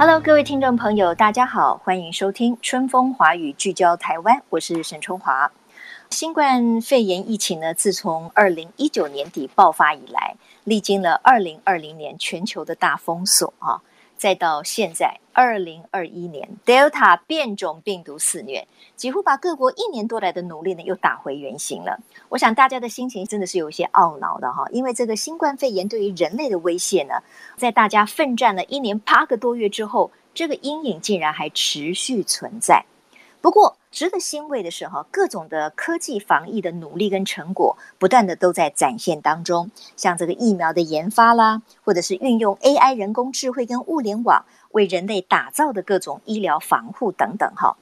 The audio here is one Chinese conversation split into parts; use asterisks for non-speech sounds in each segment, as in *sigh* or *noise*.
Hello，各位听众朋友，大家好，欢迎收听《春风华语》，聚焦台湾，我是沈春华。新冠肺炎疫情呢，自从二零一九年底爆发以来，历经了二零二零年全球的大封锁啊。再到现在，二零二一年，Delta 变种病毒肆虐，几乎把各国一年多来的努力呢又打回原形了。我想大家的心情真的是有些懊恼的哈，因为这个新冠肺炎对于人类的威胁呢，在大家奋战了一年八个多月之后，这个阴影竟然还持续存在。不过，值得欣慰的是，哈，各种的科技防疫的努力跟成果，不断的都在展现当中。像这个疫苗的研发啦，或者是运用 AI 人工智慧跟物联网为人类打造的各种医疗防护等等，哈，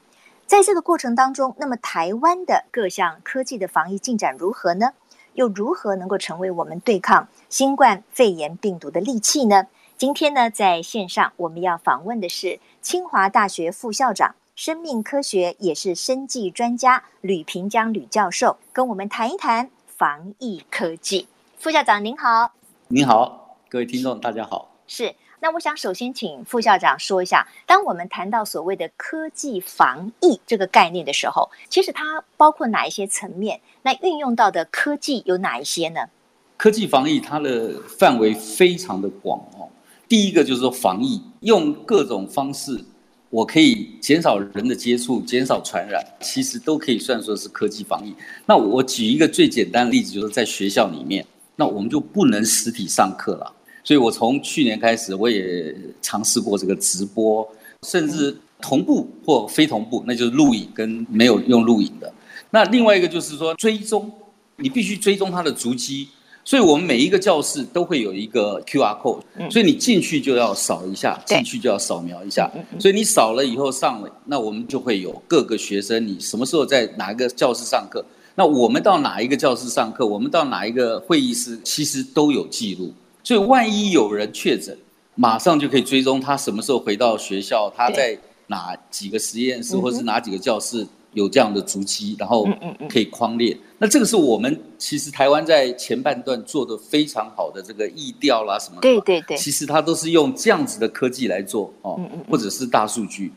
在这个过程当中，那么台湾的各项科技的防疫进展如何呢？又如何能够成为我们对抗新冠肺炎病毒的利器呢？今天呢，在线上我们要访问的是清华大学副校长。生命科学也是生技专家吕平江吕教授跟我们谈一谈防疫科技。副校长您好，您好，各位听众大家好。是，那我想首先请副校长说一下，当我们谈到所谓的科技防疫这个概念的时候，其实它包括哪一些层面？那运用到的科技有哪一些呢？科技防疫它的范围非常的广哦。第一个就是说防疫，用各种方式。我可以减少人的接触，减少传染，其实都可以算说是科技防疫。那我举一个最简单的例子，就是在学校里面，那我们就不能实体上课了。所以我从去年开始，我也尝试过这个直播，甚至同步或非同步，那就是录影跟没有用录影的。那另外一个就是说追踪，你必须追踪他的足迹。所以我们每一个教室都会有一个 QR code，所以你进去就要扫一下，进去就要扫描一下。所以你扫了以后上了，那我们就会有各个学生，你什么时候在哪一个教室上课？那我们到哪一个教室上课？我们到哪一个会议室？其实都有记录。所以万一有人确诊，马上就可以追踪他什么时候回到学校，他在哪几个实验室或是哪几个教室。有这样的足迹，然后可以框列。那这个是我们其实台湾在前半段做的非常好的这个疫调啦什么的。对对对。其实它都是用这样子的科技来做哦，或者是大数据。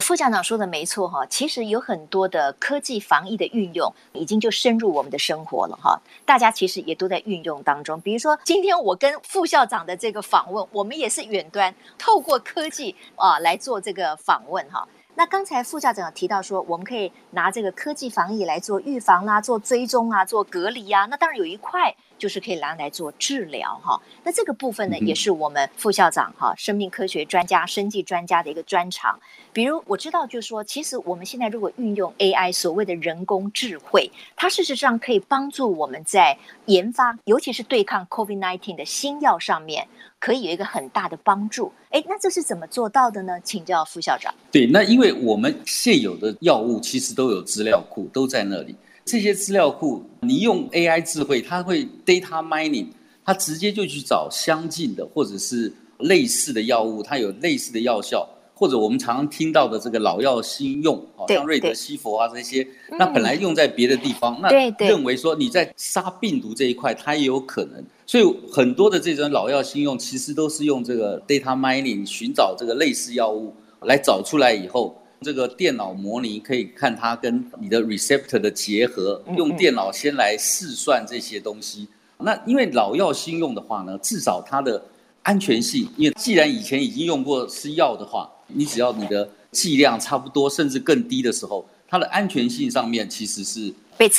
副校长说的没错哈，其实有很多的科技防疫的运用，已经就深入我们的生活了哈。大家其实也都在运用当中。比如说今天我跟副校长的这个访问，我们也是远端透过科技啊来做这个访问哈。那刚才副校长有提到说，我们可以拿这个科技防疫来做预防啦、啊，做追踪啊，做隔离啊。那当然有一块就是可以拿来做治疗哈。那这个部分呢，也是我们副校长哈，生命科学专家、生技专家的一个专长。比如我知道，就是说，其实我们现在如果运用 AI，所谓的人工智慧，它事实上可以帮助我们在研发，尤其是对抗 COVID-19 的新药上面。可以有一个很大的帮助，哎，那这是怎么做到的呢？请教副校长。对，那因为我们现有的药物其实都有资料库，都在那里。这些资料库，你用 AI 智慧，它会 data mining，它直接就去找相近的或者是类似的药物，它有类似的药效。或者我们常常听到的这个老药新用，好像瑞德西佛啊这些，那本来用在别的地方，那认为说你在杀病毒这一块，它也有可能。所以很多的这种老药新用，其实都是用这个 data mining 寻找这个类似药物，来找出来以后，这个电脑模拟可以看它跟你的 receptor 的结合，用电脑先来试算这些东西。那因为老药新用的话呢，至少它的安全性，因为既然以前已经用过是药的话。你只要你的剂量差不多，甚至更低的时候，它的安全性上面其实是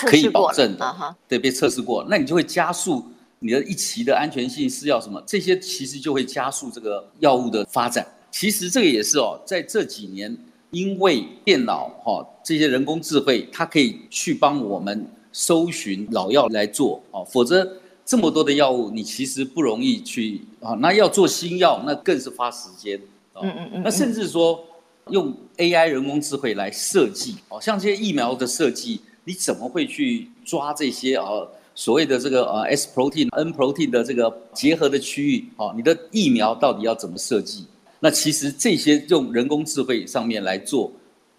可以保证的，对，被测试过，那你就会加速你的一期的安全性是要什么？这些其实就会加速这个药物的发展。其实这个也是哦，在这几年，因为电脑哈这些人工智慧，它可以去帮我们搜寻老药来做哦，否则这么多的药物，你其实不容易去啊。那要做新药，那更是花时间。嗯嗯嗯。那甚至说用 AI 人工智慧来设计哦，像这些疫苗的设计，你怎么会去抓这些啊所谓的这个呃 S protein、N protein 的这个结合的区域？哦，你的疫苗到底要怎么设计？那其实这些用人工智慧上面来做，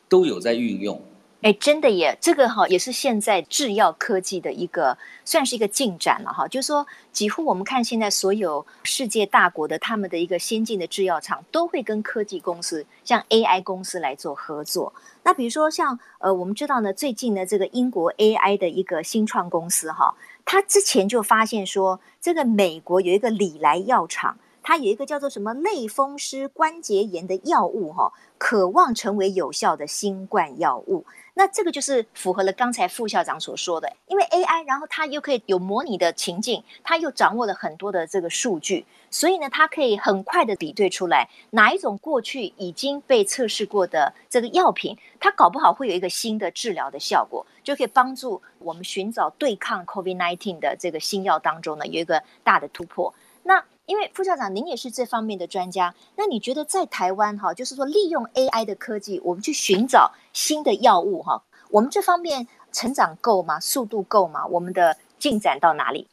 都有在运用。哎，真的耶，这个哈也是现在制药科技的一个算是一个进展了哈。就是说，几乎我们看现在所有世界大国的他们的一个先进的制药厂，都会跟科技公司，像 AI 公司来做合作。那比如说像呃，我们知道呢，最近呢，这个英国 AI 的一个新创公司哈，他之前就发现说，这个美国有一个礼来药厂。它有一个叫做什么类风湿关节炎的药物，哈，渴望成为有效的新冠药物。那这个就是符合了刚才副校长所说的，因为 AI，然后它又可以有模拟的情境，它又掌握了很多的这个数据，所以呢，它可以很快的比对出来哪一种过去已经被测试过的这个药品，它搞不好会有一个新的治疗的效果，就可以帮助我们寻找对抗 COVID-19 的这个新药当中呢，有一个大的突破。因为副校长，您也是这方面的专家，那你觉得在台湾哈，就是说利用 AI 的科技，我们去寻找新的药物哈，我们这方面成长够吗？速度够吗？我们的进展到哪里？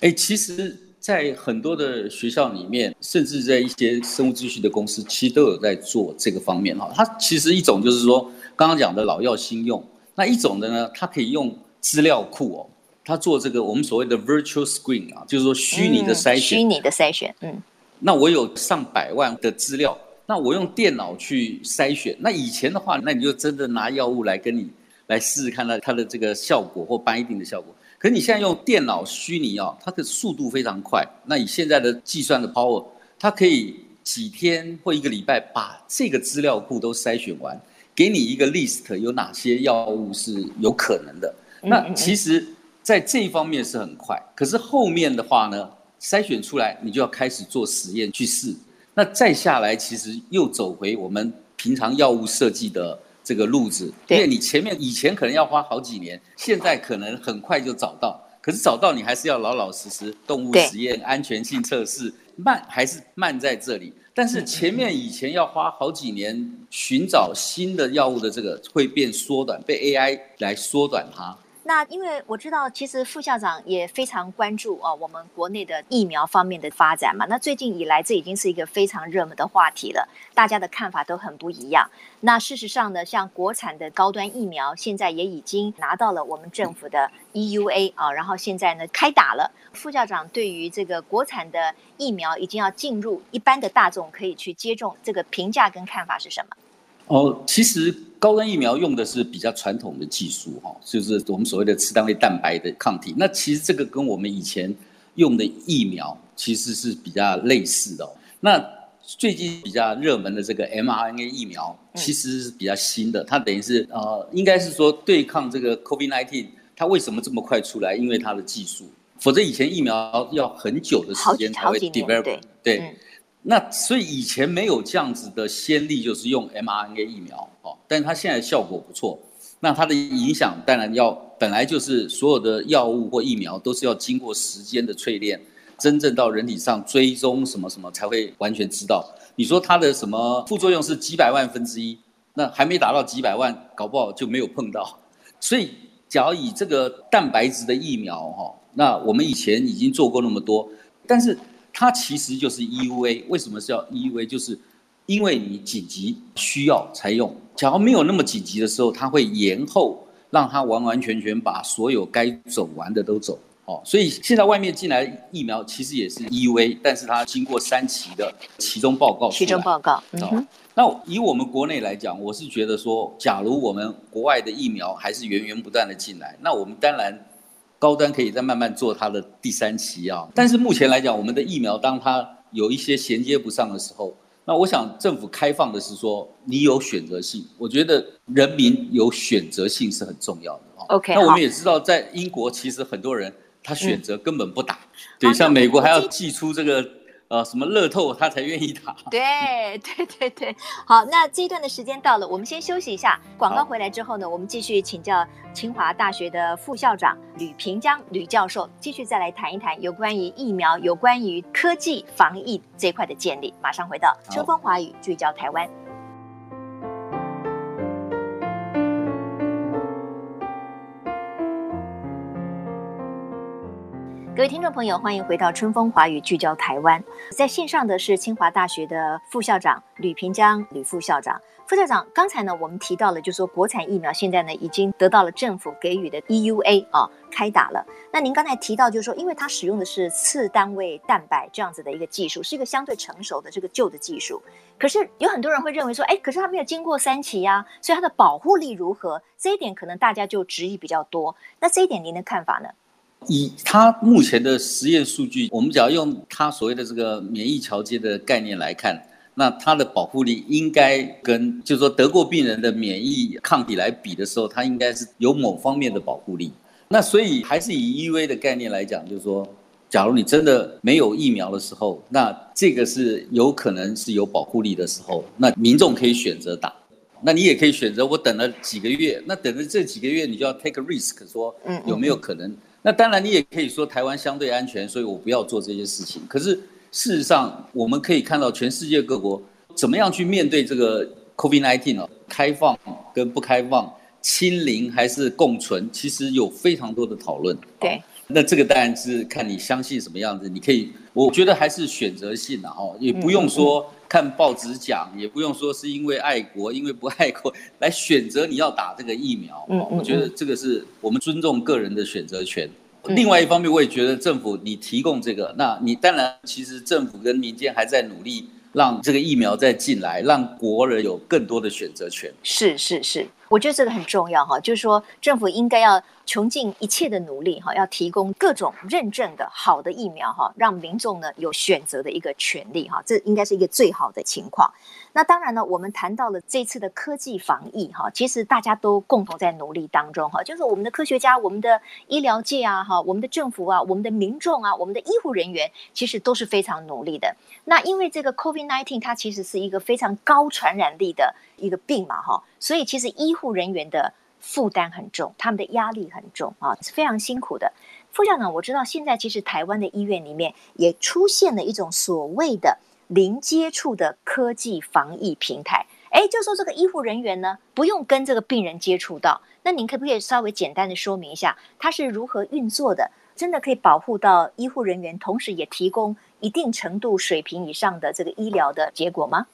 哎，其实，在很多的学校里面，甚至在一些生物资讯的公司，其实都有在做这个方面哈。它其实一种就是说，刚刚讲的老药新用，那一种的呢，它可以用资料库哦。他做这个我们所谓的 virtual screen 啊，就是说虚拟的筛选，虚拟的筛选，嗯。那我有上百万的资料，那我用电脑去筛选。那以前的话，那你就真的拿药物来跟你来试试看它它的这个效果或 binding 的效果。可是你现在用电脑虚拟啊，它的速度非常快。那以现在的计算的 power，它可以几天或一个礼拜把这个资料库都筛选完，给你一个 list，有哪些药物是有可能的。那其实。在这一方面是很快，可是后面的话呢，筛选出来你就要开始做实验去试。那再下来，其实又走回我们平常药物设计的这个路子，因为你前面以前可能要花好几年，现在可能很快就找到。可是找到你还是要老老实实动物实验、安全性测试，慢还是慢在这里。但是前面以前要花好几年寻找新的药物的这个会变缩短，被 AI 来缩短它。那因为我知道，其实副校长也非常关注啊，我们国内的疫苗方面的发展嘛。那最近以来，这已经是一个非常热门的话题了，大家的看法都很不一样。那事实上呢，像国产的高端疫苗，现在也已经拿到了我们政府的 EUA 啊，然后现在呢开打了。副校长对于这个国产的疫苗已经要进入一般的大众可以去接种，这个评价跟看法是什么？哦，其实高端疫苗用的是比较传统的技术，哈，就是我们所谓的次单位蛋白的抗体。那其实这个跟我们以前用的疫苗其实是比较类似的。那最近比较热门的这个 mRNA 疫苗，其实是比较新的。它等于是呃，应该是说对抗这个 COVID-19，它为什么这么快出来？因为它的技术，否则以前疫苗要很久的时间才会 develop。对。对嗯那所以以前没有这样子的先例，就是用 mRNA 疫苗哦，但是它现在效果不错。那它的影响当然要本来就是所有的药物或疫苗都是要经过时间的淬炼，真正到人体上追踪什么什么才会完全知道。你说它的什么副作用是几百万分之一，那还没达到几百万，搞不好就没有碰到。所以，假如以这个蛋白质的疫苗哈，那我们以前已经做过那么多，但是。它其实就是 EUA，为什么是要 EUA？就是因为你紧急需要才用。假如没有那么紧急的时候，它会延后，让它完完全全把所有该走完的都走。哦，所以现在外面进来疫苗其实也是 EUA，但是它经过三期的期中报告。期中报告。嗯。那以我们国内来讲，我是觉得说，假如我们国外的疫苗还是源源不断的进来，那我们当然。高端可以再慢慢做它的第三期啊，但是目前来讲，我们的疫苗当它有一些衔接不上的时候，那我想政府开放的是说你有选择性，我觉得人民有选择性是很重要的啊。OK，那我们也知道，在英国其实很多人他选择根本不打，对，像美国还要寄出这个呃什么乐透他才愿意打。对 *laughs* 对对对，好，那这一段的时间到了，我们先休息一下。广告回来之后呢，我们继续请教清华大学的副校长吕平江吕教授，继续再来谈一谈有关于疫苗、有关于科技防疫这块的建立。马上回到春风华语，聚焦台湾。各位听众朋友，欢迎回到春风华语，聚焦台湾。在线上的是清华大学的副校长吕平江，吕副校长。副校长，刚才呢，我们提到了，就说国产疫苗现在呢，已经得到了政府给予的 EUA 啊，开打了。那您刚才提到，就是说，因为它使用的是次单位蛋白这样子的一个技术，是一个相对成熟的这个旧的技术。可是有很多人会认为说，哎，可是它没有经过三期呀，所以它的保护力如何？这一点可能大家就质疑比较多。那这一点您的看法呢？以他目前的实验数据，我们只要用他所谓的这个免疫桥接的概念来看，那它的保护力应该跟就是说得过病人的免疫抗体来比的时候，它应该是有某方面的保护力。那所以还是以 EVA 的概念来讲，就是说，假如你真的没有疫苗的时候，那这个是有可能是有保护力的时候，那民众可以选择打。那你也可以选择我等了几个月，那等了这几个月，你就要 take a risk，说有没有可能。那当然，你也可以说台湾相对安全，所以我不要做这些事情。可是事实上，我们可以看到全世界各国怎么样去面对这个 COVID-19 哦，开放跟不开放，清零还是共存，其实有非常多的讨论。对，那这个当然是看你相信什么样子。你可以，我觉得还是选择性的哦，也不用说看报纸讲，也不用说是因为爱国，因为不爱国 *laughs* 来选择你要打这个疫苗。嗯，我觉得这个是我们尊重个人的选择权。另外一方面，我也觉得政府你提供这个，那你当然其实政府跟民间还在努力，让这个疫苗再进来，让国人有更多的选择权。是是是。我觉得这个很重要哈，就是说政府应该要穷尽一切的努力哈，要提供各种认证的好的疫苗哈，让民众呢有选择的一个权利哈，这应该是一个最好的情况。那当然呢，我们谈到了这次的科技防疫哈，其实大家都共同在努力当中哈，就是我们的科学家、我们的医疗界啊哈、我们的政府啊、我们的民众啊、我们的医护人员，其实都是非常努力的。那因为这个 COVID-19 它其实是一个非常高传染力的一个病嘛哈。所以，其实医护人员的负担很重，他们的压力很重啊，是非常辛苦的。副校长，我知道现在其实台湾的医院里面也出现了一种所谓的零接触的科技防疫平台。诶，就说这个医护人员呢，不用跟这个病人接触到，那您可不可以稍微简单的说明一下，它是如何运作的？真的可以保护到医护人员，同时也提供一定程度水平以上的这个医疗的结果吗？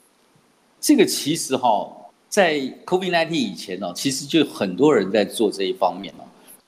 这个其实哈。在 COVID-19 以前呢，其实就很多人在做这一方面哦。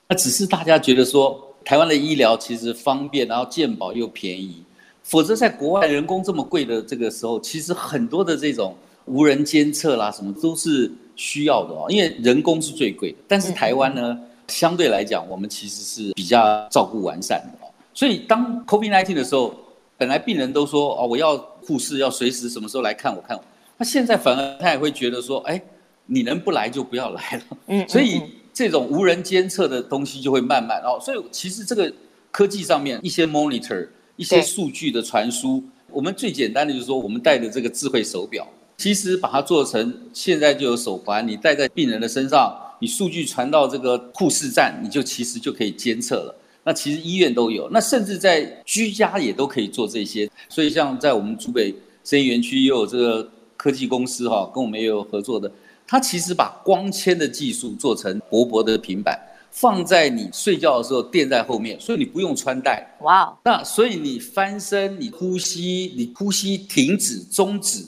那只是大家觉得说，台湾的医疗其实方便，然后健保又便宜。否则，在国外人工这么贵的这个时候，其实很多的这种无人监测啦，什么都是需要的哦。因为人工是最贵的，但是台湾呢，相对来讲，我们其实是比较照顾完善的哦。所以，当 COVID-19 的时候，本来病人都说哦，我要护士要随时什么时候来看我看我。那现在反而他也会觉得说，哎，你能不来就不要来了。*laughs* 嗯，所以这种无人监测的东西就会慢慢哦。所以其实这个科技上面一些 monitor 一些数据的传输，我们最简单的就是说，我们戴的这个智慧手表，其实把它做成现在就有手环，你戴在病人的身上，你数据传到这个护士站，你就其实就可以监测了。那其实医院都有，那甚至在居家也都可以做这些。所以像在我们竹北生医园区也有这个。科技公司哈，跟我们也有合作的，它其实把光纤的技术做成薄薄的平板，放在你睡觉的时候垫在后面，所以你不用穿戴。哇哦！那所以你翻身、你呼吸、你呼吸停止、终止，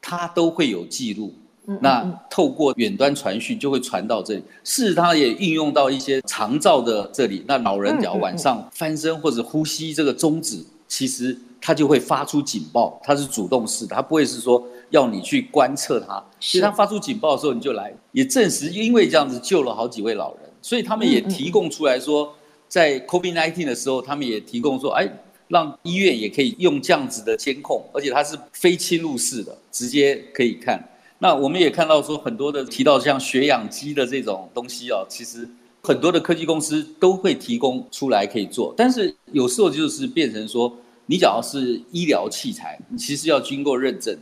它都会有记录。那透过远端传讯就会传到这里。是它也应用到一些长照的这里。那老人只要晚上翻身或者呼吸这个终止，其实它就会发出警报，它是主动式的，它不会是说。要你去观测它，其实它发出警报的时候你就来，也证实因为这样子救了好几位老人，所以他们也提供出来说，在 COVID-19 的时候，他们也提供说，哎，让医院也可以用这样子的监控，而且它是非侵入式的，直接可以看。那我们也看到说，很多的提到像血氧机的这种东西哦，其实很多的科技公司都会提供出来可以做，但是有时候就是变成说。你只要是医疗器材，其实要经过认证。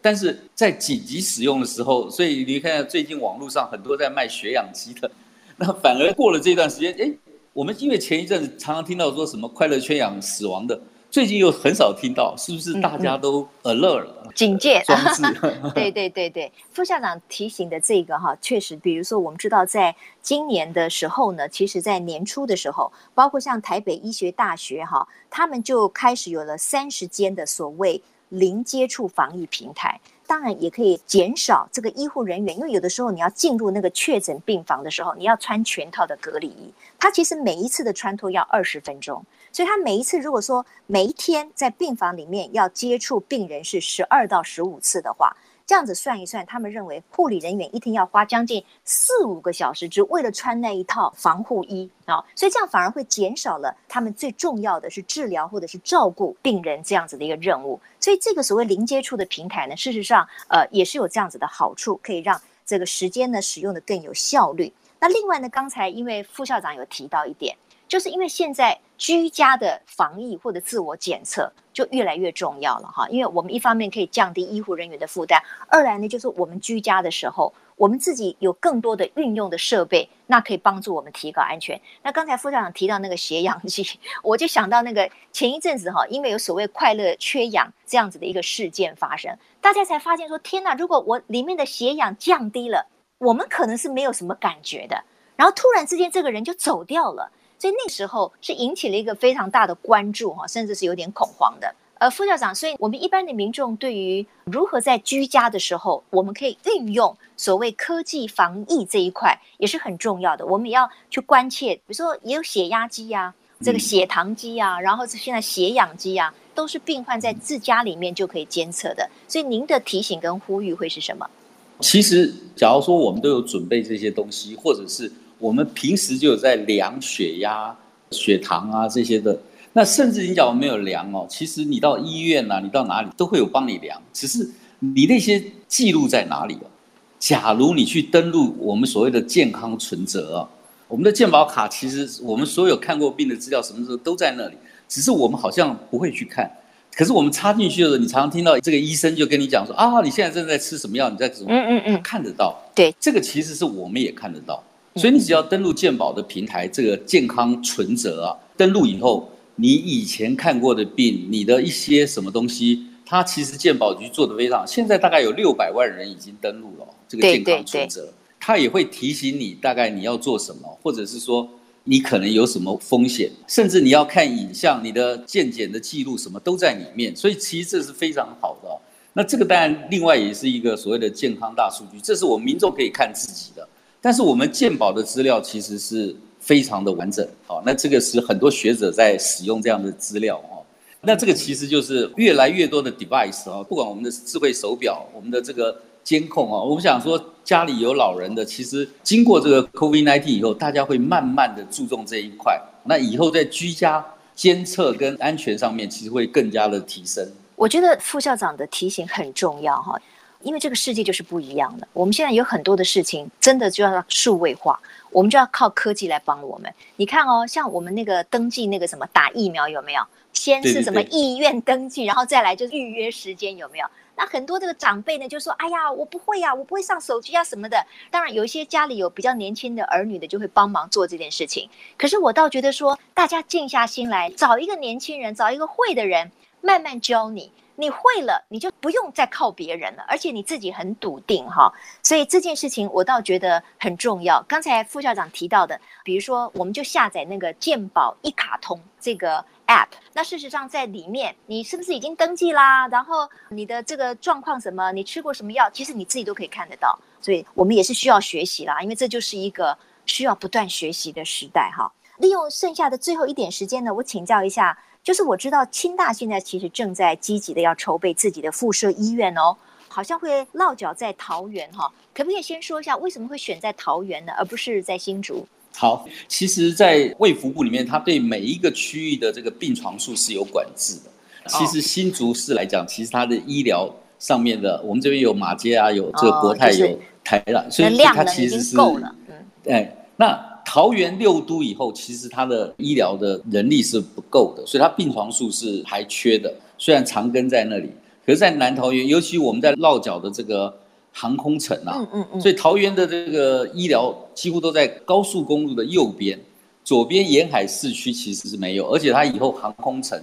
但是在紧急使用的时候，所以你看最近网络上很多在卖血氧机的，那反而过了这段时间，哎，我们因为前一阵子常常听到说什么快乐缺氧死亡的。最近又很少听到，是不是大家都 alert 了？嗯、警戒装置。*laughs* *laughs* 对对对对，副校长提醒的这个哈，确实，比如说我们知道，在今年的时候呢，其实在年初的时候，包括像台北医学大学哈，他们就开始有了三十间的所谓零接触防疫平台。当然也可以减少这个医护人员，因为有的时候你要进入那个确诊病房的时候，你要穿全套的隔离衣，它其实每一次的穿脱要二十分钟，所以他每一次如果说每一天在病房里面要接触病人是十二到十五次的话。这样子算一算，他们认为护理人员一天要花将近四五个小时，只为了穿那一套防护衣啊，所以这样反而会减少了他们最重要的是治疗或者是照顾病人这样子的一个任务。所以这个所谓零接触的平台呢，事实上呃也是有这样子的好处，可以让这个时间呢使用的更有效率。那另外呢，刚才因为副校长有提到一点。就是因为现在居家的防疫或者自我检测就越来越重要了哈，因为我们一方面可以降低医护人员的负担，二来呢就是我们居家的时候，我们自己有更多的运用的设备，那可以帮助我们提高安全。那刚才副校长提到那个血氧机，*laughs* 我就想到那个前一阵子哈，因为有所谓快乐缺氧这样子的一个事件发生，大家才发现说天哪，如果我里面的血氧降低了，我们可能是没有什么感觉的，然后突然之间这个人就走掉了。所以那时候是引起了一个非常大的关注哈，甚至是有点恐慌的。呃，副校长，所以我们一般的民众对于如何在居家的时候，我们可以运用所谓科技防疫这一块也是很重要的。我们也要去关切，比如说也有血压机呀、啊，这个血糖机啊，然后是现在血氧机啊，都是病患在自家里面就可以监测的。所以您的提醒跟呼吁会是什么？其实，假如说我们都有准备这些东西，或者是。我们平时就有在量血压、血糖啊这些的，那甚至你讲我没有量哦，其实你到医院呐、啊，你到哪里都会有帮你量，只是你那些记录在哪里哦？假如你去登录我们所谓的健康存折啊，我们的健保卡其实我们所有看过病的资料什么时候都在那里，只是我们好像不会去看。可是我们插进去的时候，你常常听到这个医生就跟你讲说啊，你现在正在吃什么药？你在怎么？嗯嗯嗯，看得到。对，这个其实是我们也看得到。所以你只要登录健保的平台，这个健康存折啊，登录以后，你以前看过的病，你的一些什么东西，它其实健保局做的非常。现在大概有六百万人已经登录了这个健康存折，它也会提醒你大概你要做什么，或者是说你可能有什么风险，甚至你要看影像，你的健检的记录什么都在里面。所以其实这是非常好的。那这个当然另外也是一个所谓的健康大数据，这是我们民众可以看自己的。但是我们健保的资料其实是非常的完整，好，那这个是很多学者在使用这样的资料哦。那这个其实就是越来越多的 device 啊，不管我们的智慧手表，我们的这个监控啊，我们想说家里有老人的，其实经过这个 COVID-19 以后，大家会慢慢的注重这一块。那以后在居家监测跟安全上面，其实会更加的提升。我觉得副校长的提醒很重要哈。因为这个世界就是不一样的，我们现在有很多的事情，真的就要数位化，我们就要靠科技来帮我们。你看哦，像我们那个登记那个什么打疫苗有没有？先是什么意愿登记，然后再来就是预约时间有没有？那很多这个长辈呢就说：“哎呀，我不会呀，我不会上手机啊什么的。”当然有一些家里有比较年轻的儿女的就会帮忙做这件事情。可是我倒觉得说，大家静下心来，找一个年轻人，找一个会的人，慢慢教你。你会了，你就不用再靠别人了，而且你自己很笃定哈，所以这件事情我倒觉得很重要。刚才副校长提到的，比如说我们就下载那个健保一卡通这个 app，那事实上在里面你是不是已经登记啦？然后你的这个状况什么，你吃过什么药，其实你自己都可以看得到。所以我们也是需要学习啦，因为这就是一个需要不断学习的时代哈。利用剩下的最后一点时间呢，我请教一下。就是我知道清大现在其实正在积极的要筹备自己的附设医院哦，好像会落脚在桃园哈，可不可以先说一下为什么会选在桃园呢，而不是在新竹？好，其实，在卫福部里面，它对每一个区域的这个病床数是有管制的。其实新竹市来讲，其实它的医疗上面的，我们这边有马街啊，有这个国泰，有台大，所以它其实是够了。嗯，哎，那。桃园六都以后，其实它的医疗的人力是不够的，所以它病床数是还缺的。虽然长庚在那里，可是，在南桃园，尤其我们在落脚的这个航空城啊，嗯嗯嗯，所以桃园的这个医疗几乎都在高速公路的右边，左边沿海市区其实是没有，而且它以后航空城，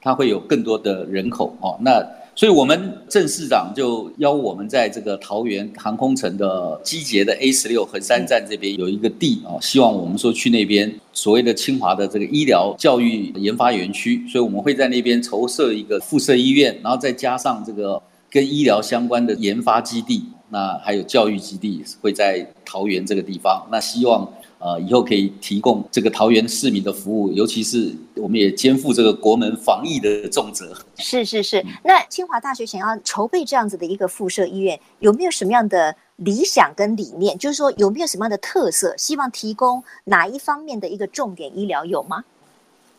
它会有更多的人口哦，那。所以，我们郑市长就邀我们在这个桃园航空城的机捷的 A 十六横山站这边有一个地啊，希望我们说去那边所谓的清华的这个医疗教育研发园区，所以我们会在那边筹设一个附设医院，然后再加上这个跟医疗相关的研发基地，那还有教育基地会在桃园这个地方，那希望。呃，以后可以提供这个桃园市民的服务，尤其是我们也肩负这个国门防疫的重责。是是是，那清华大学想要筹备这样子的一个附设医院，有没有什么样的理想跟理念？就是说有没有什么样的特色？希望提供哪一方面的一个重点医疗有吗？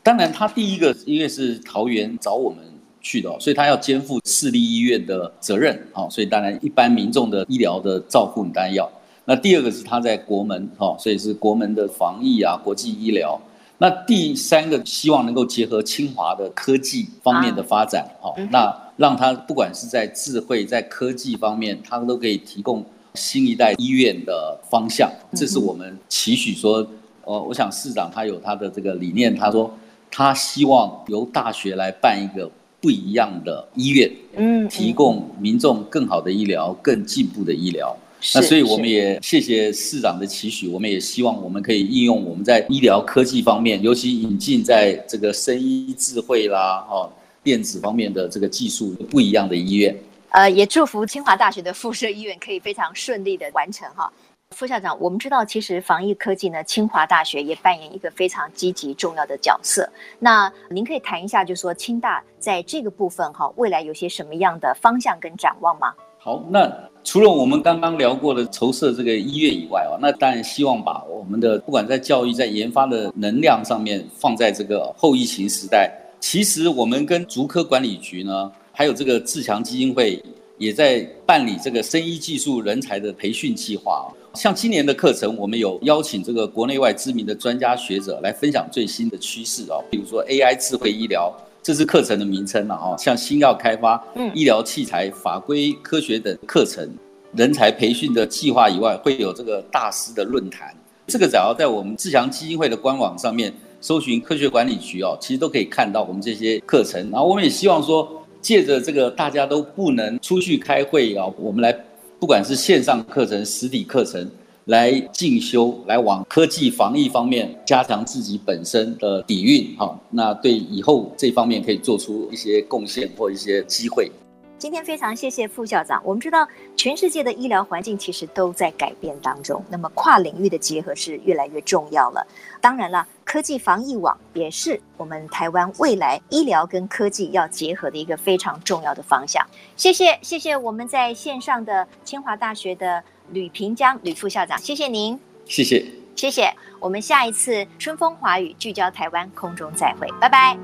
当然，他第一个因为是桃园找我们去的，所以他要肩负市立医院的责任啊，所以当然一般民众的医疗的照顾，你当然要。那第二个是他在国门哈，所以是国门的防疫啊，国际医疗。那第三个希望能够结合清华的科技方面的发展哈，那让他不管是在智慧在科技方面，他都可以提供新一代医院的方向。这是我们期许说，呃，我想市长他有他的这个理念，他说他希望由大学来办一个不一样的医院，嗯，提供民众更好的医疗，更进步的医疗。那所以我们也谢谢市长的期许，我们也希望我们可以应用我们在医疗科技方面，尤其引进在这个生医智慧啦、哦电子方面的这个技术不一样的医院。呃，也祝福清华大学的附设医院可以非常顺利的完成哈。副校长，我们知道其实防疫科技呢，清华大学也扮演一个非常积极重要的角色。那您可以谈一下，就是说清大在这个部分哈，未来有些什么样的方向跟展望吗？好，那除了我们刚刚聊过的筹设这个医院以外啊，那当然希望把我们的不管在教育、在研发的能量上面，放在这个后疫情时代。其实我们跟竹科管理局呢，还有这个自强基金会，也在办理这个生医技术人才的培训计划。像今年的课程，我们有邀请这个国内外知名的专家学者来分享最新的趋势啊，比如说 AI 智慧医疗。这是课程的名称了哦，像新药开发、医疗器材、法规科学等课程，人才培训的计划以外，会有这个大师的论坛。这个只要在我们自强基金会的官网上面搜寻科学管理局哦，其实都可以看到我们这些课程。然后我们也希望说，借着这个大家都不能出去开会啊，我们来不管是线上课程、实体课程。来进修，来往科技防疫方面加强自己本身的底蕴，哈，那对以后这方面可以做出一些贡献或一些机会。今天非常谢谢副校长。我们知道全世界的医疗环境其实都在改变当中，那么跨领域的结合是越来越重要了。当然了，科技防疫网也是我们台湾未来医疗跟科技要结合的一个非常重要的方向。谢谢，谢谢我们在线上的清华大学的。吕平江，吕副校长，谢谢您，谢谢，谢谢。我们下一次春风华语聚焦台湾，空中再会，拜拜。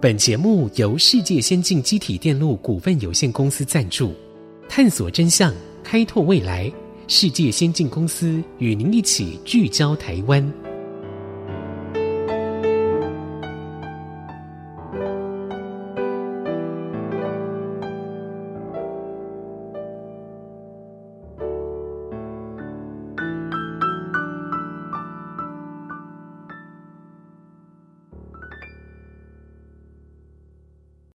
本节目由世界先进机体电路股份有限公司赞助，探索真相，开拓未来。世界先进公司与您一起聚焦台湾。